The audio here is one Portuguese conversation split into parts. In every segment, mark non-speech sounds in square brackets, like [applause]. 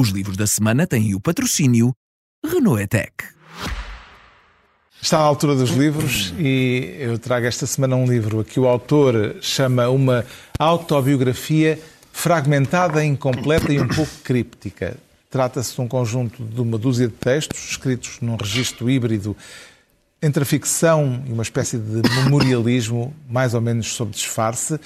Os livros da semana têm o patrocínio Renault Etec. Está à altura dos livros e eu trago esta semana um livro que o autor chama uma autobiografia fragmentada, incompleta e um pouco críptica. Trata-se de um conjunto de uma dúzia de textos escritos num registro híbrido entre a ficção e uma espécie de memorialismo, mais ou menos sob disfarce.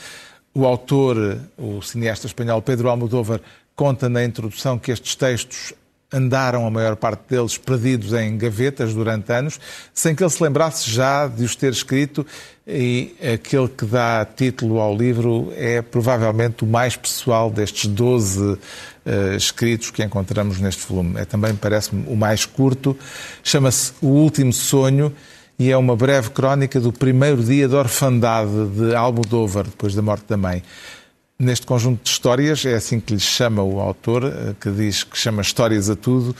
O autor, o cineasta espanhol Pedro Almodóvar, conta na introdução que estes textos andaram, a maior parte deles, perdidos em gavetas durante anos, sem que ele se lembrasse já de os ter escrito, e aquele que dá título ao livro é provavelmente o mais pessoal destes 12 uh, escritos que encontramos neste volume. É também, parece-me, o mais curto. Chama-se O Último Sonho e é uma breve crónica do primeiro dia de orfandade de Almodóvar, depois da morte da mãe neste conjunto de histórias, é assim que lhe chama o autor, eh, que diz que chama histórias a tudo,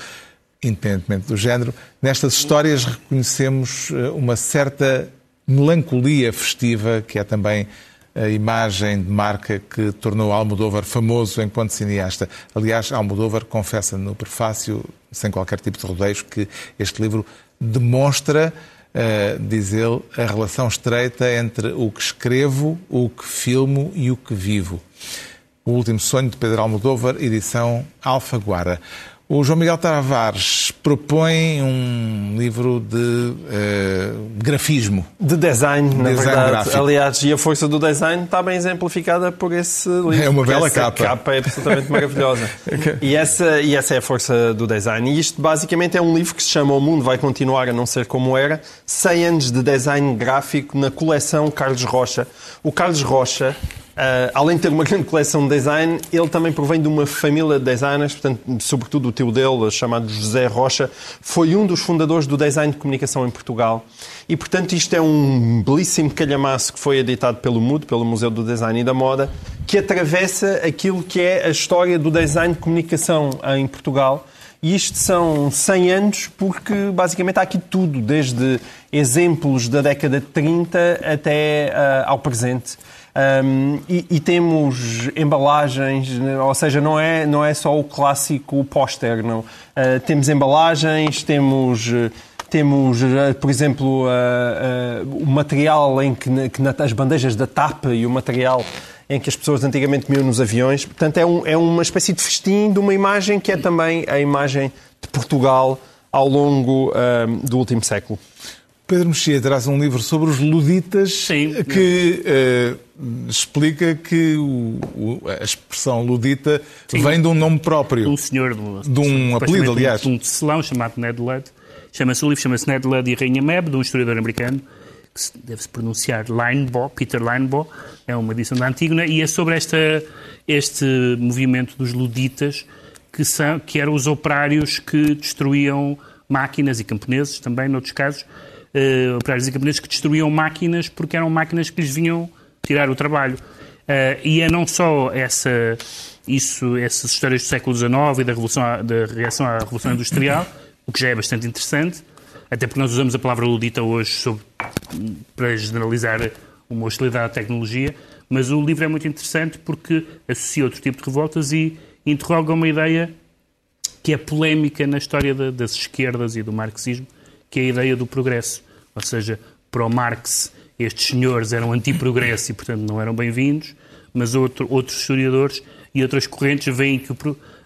independentemente do género. Nestas histórias reconhecemos eh, uma certa melancolia festiva, que é também a imagem de marca que tornou Almodóvar famoso enquanto cineasta. Aliás, Almodóvar confessa no prefácio, sem qualquer tipo de rodeios, que este livro demonstra uh, diz ele, a relação estreita entre o que escrevo, o que filmo e o que vivo. O Último Sonho, de Pedro Almodóvar, edição Alfaguara. O João Miguel Tavares propõe um livro de uh, grafismo. De design, na design verdade. Gráfico. Aliás, e a força do design está bem exemplificada por esse livro. É uma bela essa capa. A capa é absolutamente maravilhosa. [laughs] e, essa, e essa é a força do design. E isto basicamente é um livro que se chama O Mundo Vai Continuar a Não Ser Como Era, 100 anos de design gráfico na coleção Carlos Rocha. O Carlos Rocha Uh, além de ter uma [laughs] grande coleção de design, ele também provém de uma família de designers, portanto, sobretudo o tio dele, chamado José Rocha, foi um dos fundadores do design de comunicação em Portugal. E, portanto, isto é um belíssimo calhamaço que foi editado pelo MUD, pelo Museu do Design e da Moda, que atravessa aquilo que é a história do design de comunicação em Portugal. E isto são 100 anos, porque basicamente há aqui tudo, desde exemplos da década de 30 até uh, ao presente. Um, e, e, temos embalagens, ou seja, não é, não é só o clássico póster, não. Uh, temos embalagens, temos temos, ah, por exemplo, uh, uh, o material em que, que as bandejas da TAP e o material em que as pessoas antigamente comiam nos aviões. Portanto, é, um, é uma espécie de festim de uma imagem que é também a imagem de Portugal ao longo do último século. Pedro Mexia traz um livro sobre os luditas Sim. que uh, explica que o, o, a expressão ludita Sim. vem de um nome próprio. Um senhor, de, de um apelido, aliás. De um tecelão chamado Ned Ludd. Chama-se, o livro chama-se Ned Ludd e Rainha Meb, de um historiador americano, que deve-se pronunciar Linebaugh, Peter Linebaugh, é uma edição da Antígona, e é sobre esta, este movimento dos luditas, que, são, que eram os operários que destruíam máquinas e camponeses também, noutros casos, uh, operários e camponeses que destruíam máquinas porque eram máquinas que lhes vinham tirar o trabalho. Uh, e é não só essa, isso, essas histórias do século XIX e da, revolução, da reação à Revolução Industrial, o que já é bastante interessante, até porque nós usamos a palavra ludita hoje sobre, para generalizar uma hostilidade à tecnologia, mas o livro é muito interessante porque associa outro tipo de revoltas e interroga uma ideia que é polémica na história das esquerdas e do marxismo, que é a ideia do progresso. Ou seja, para o Marx, estes senhores eram anti-progresso e, portanto, não eram bem-vindos, mas outro, outros historiadores e outras correntes veem que o,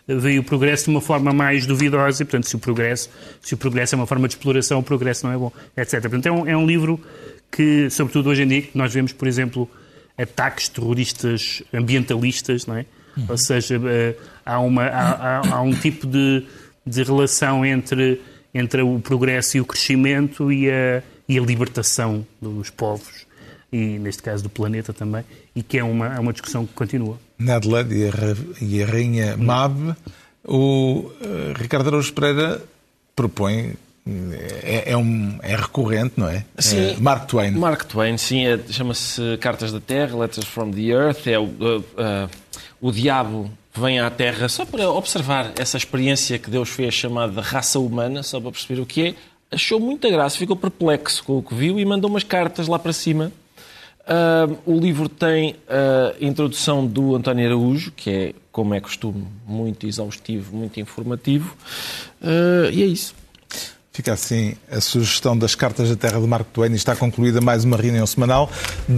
veem o progresso de uma forma mais duvidosa e, portanto, se o progresso, se o progresso é uma forma de exploração, o progresso não é bom, etc. Portanto, é um, é um livro que, sobretudo hoje em dia, nós vemos, por exemplo, ataques terroristas ambientalistas, não é? Uhum. Ou seja, eh, há, uma, há, há, há um tipo de, de relação entre entre o progresso e o crescimento e a, e a libertação dos povos e, neste caso, do planeta também, e que é uma, é uma discussão que continua. Ned Land e a, rainha Mab, o uh, Ricardo Araújo Pereira propõe é, é, um, é recorrente, não é? Sim. É Mark Twain. Mark Twain, sim. É, Chama-se Cartas da Terra, Letters from the Earth. É o, uh, uh, o diabo vem à Terra só para observar essa experiência que Deus fez chamada raça humana, só para perceber o que é. Achou muita graça, ficou perplexo com o que viu e mandou umas cartas lá para cima. Uh, o livro tem a introdução do António Araújo, que é como é costume, muito exaustivo, muito informativo. Uh, e é isso. Fica assim a sugestão das Cartas da Terra de Marco Twain e está concluída mais uma reunião semanal,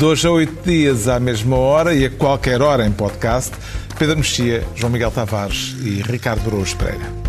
hoje a oito dias à mesma hora e a qualquer hora em podcast. Pedro Mexia, João Miguel Tavares e Ricardo Brouos Pereira.